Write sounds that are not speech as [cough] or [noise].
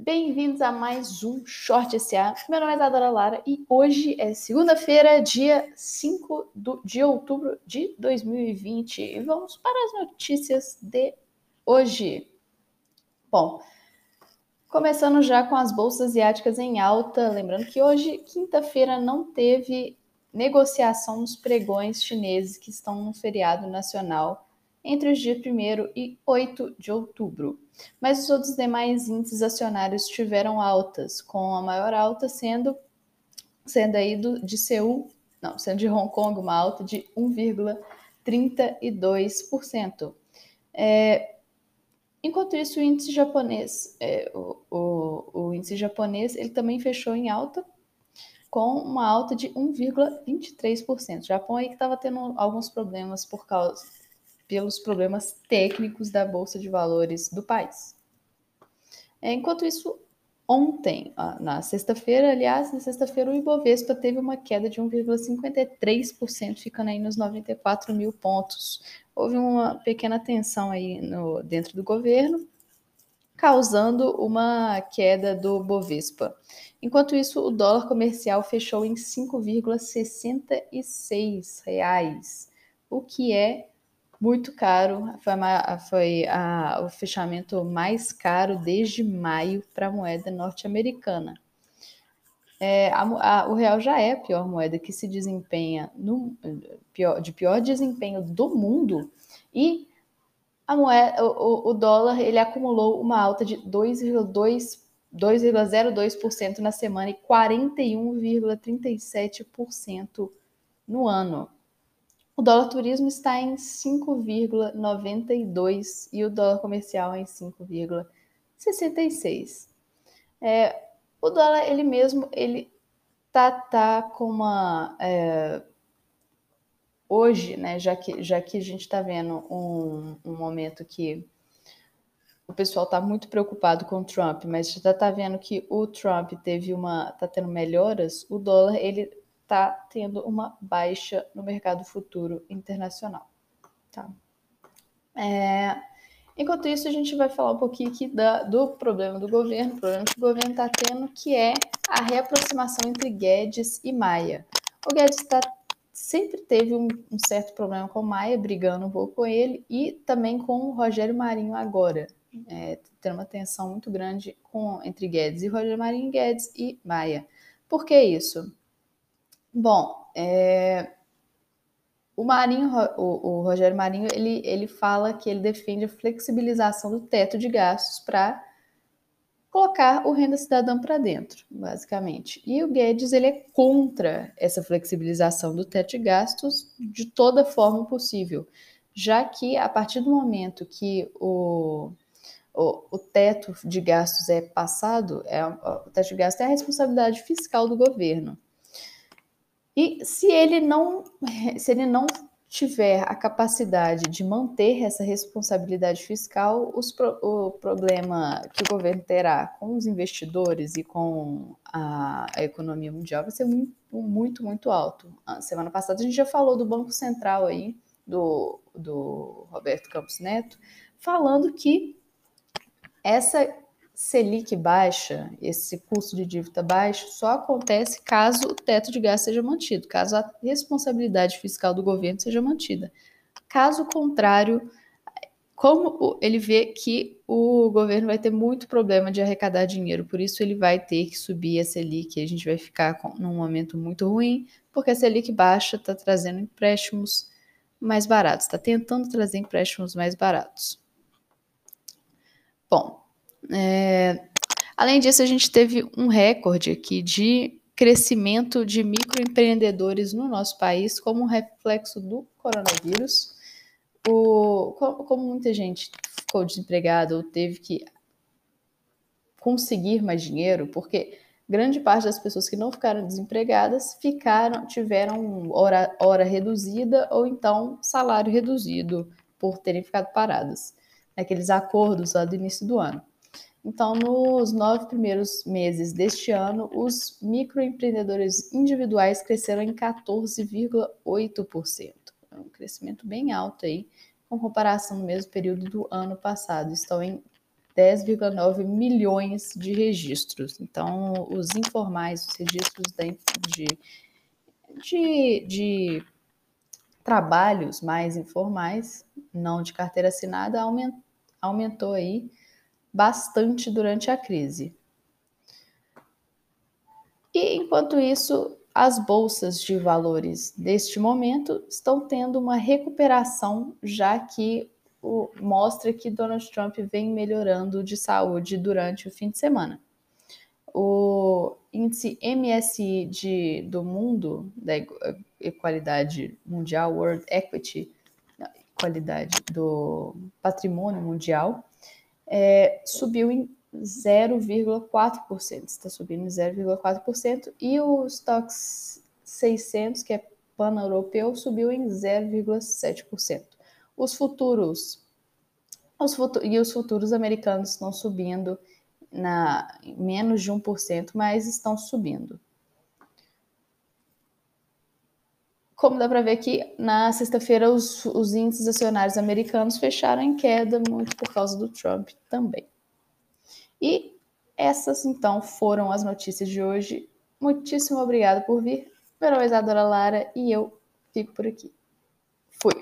Bem-vindos a mais um Short SA. Meu nome é Adora Lara e hoje é segunda-feira, dia 5 do, de outubro de 2020. E vamos para as notícias de hoje. Bom, começando já com as bolsas asiáticas em alta, lembrando que hoje, quinta-feira, não teve negociação nos pregões chineses que estão no feriado nacional entre os dias 1 e 8 de outubro. Mas os outros demais índices acionários tiveram altas, com a maior alta sendo, sendo aí do, de Seul, não, sendo de Hong Kong uma alta de 1,32%. É, enquanto isso, o índice japonês, é, o, o, o índice japonês, ele também fechou em alta, com uma alta de 1,23%. O Japão aí que estava tendo alguns problemas por causa pelos problemas técnicos da bolsa de valores do país. É, enquanto isso, ontem, na sexta-feira, aliás, na sexta-feira o Ibovespa teve uma queda de 1,53%, ficando aí nos 94 mil pontos. Houve uma pequena tensão aí no, dentro do governo, causando uma queda do Bovespa. Enquanto isso, o dólar comercial fechou em R$ 5,66, o que é muito caro, foi, foi a, o fechamento mais caro desde maio para a moeda norte-americana. É, o real já é a pior moeda que se desempenha no pior, de pior desempenho do mundo e a moeda, o, o dólar ele acumulou uma alta de 2,02% na semana e 41,37% no ano. O dólar turismo está em 5,92 e o dólar comercial em 5,66. É, o dólar, ele mesmo, ele tá, tá com uma... É, hoje, né, já que, já que a gente está vendo um, um momento que o pessoal está muito preocupado com o Trump, mas já está vendo que o Trump teve uma, está tendo melhoras, o dólar ele está tendo uma baixa no mercado futuro internacional. Tá? É, enquanto isso, a gente vai falar um pouquinho aqui da, do problema do governo, o problema que o governo está tendo, que é a reaproximação entre Guedes e Maia. O Guedes tá, sempre teve um, um, certo problema com o Maia, brigando um pouco com ele, e também com o Rogério Marinho agora. É, tendo uma tensão muito grande com, entre Guedes e Rogério Marinho, Guedes e Maia. Por que isso? Bom, é, o Marinho, o, o, Rogério Marinho, ele, ele fala que ele defende a flexibilização do teto de gastos para colocar o renda cidadã para dentro, basicamente. E o Guedes ele é contra essa flexibilização do teto de gastos de toda forma possível, já que a partir do momento que o, o, o teto de gastos é passado, é, o teto de gastos é a responsabilidade fiscal do governo. E se ele não, [laughs] se ele não tiver a capacidade de manter essa responsabilidade fiscal, os, o problema que o governo terá com os investidores e com a, a, economia mundial vai ser muito, muito, muito alto. A semana passada a gente já falou do Banco Central aí, do, do Roberto Campos Neto, falando que essa Selic baixa, esse custo de dívida baixo, só acontece caso o teto de gasto seja mantido, caso a responsabilidade fiscal do governo seja mantida. Caso contrário, como ele vê que o governo vai ter muito problema de arrecadar dinheiro, por isso ele vai ter que subir a Selic, a gente vai ficar com, num momento muito ruim, porque a Selic baixa está trazendo empréstimos mais baratos, está tentando trazer empréstimos mais baratos. Bom, é, além disso, a gente teve um recorde aqui de crescimento de microempreendedores no nosso país como reflexo do coronavírus. O, como muita gente ficou desempregada ou teve que conseguir mais dinheiro, porque grande parte das pessoas que não ficaram desempregadas ficaram, tiveram hora, hora reduzida ou então salário reduzido por terem ficado paradas. Naqueles acordos lá do início do ano. Então, nos nove primeiros meses deste ano, os microempreendedores individuais cresceram em 14,8%. É um crescimento bem alto aí, com comparação no mesmo período do ano passado. Estão em 10,9 milhões de registros. Então, os informais, os registros de, de, de trabalhos mais informais, não de carteira assinada, aumentou, aumentou aí bastante durante a crise. E enquanto isso, as bolsas de valores deste momento estão tendo uma recuperação, já que o, mostra que Donald Trump vem melhorando de saúde durante o fim de semana. O índice MSI de, do mundo, da equalidade mundial, World Equity, qualidade do patrimônio mundial, é, subiu em 0,4%, está subindo em 0,4%, e o Stocks 600, que é pan-europeu, subiu em 0,7%. Os futuros os futu e os futuros americanos estão subindo na menos de 1%, mas estão subindo. Como dá para ver aqui, na sexta-feira os, os índices acionários americanos fecharam em queda, muito por causa do Trump também. E essas então foram as notícias de hoje. Muitíssimo obrigado por vir. Meu nome é Isadora Lara e eu fico por aqui. Fui!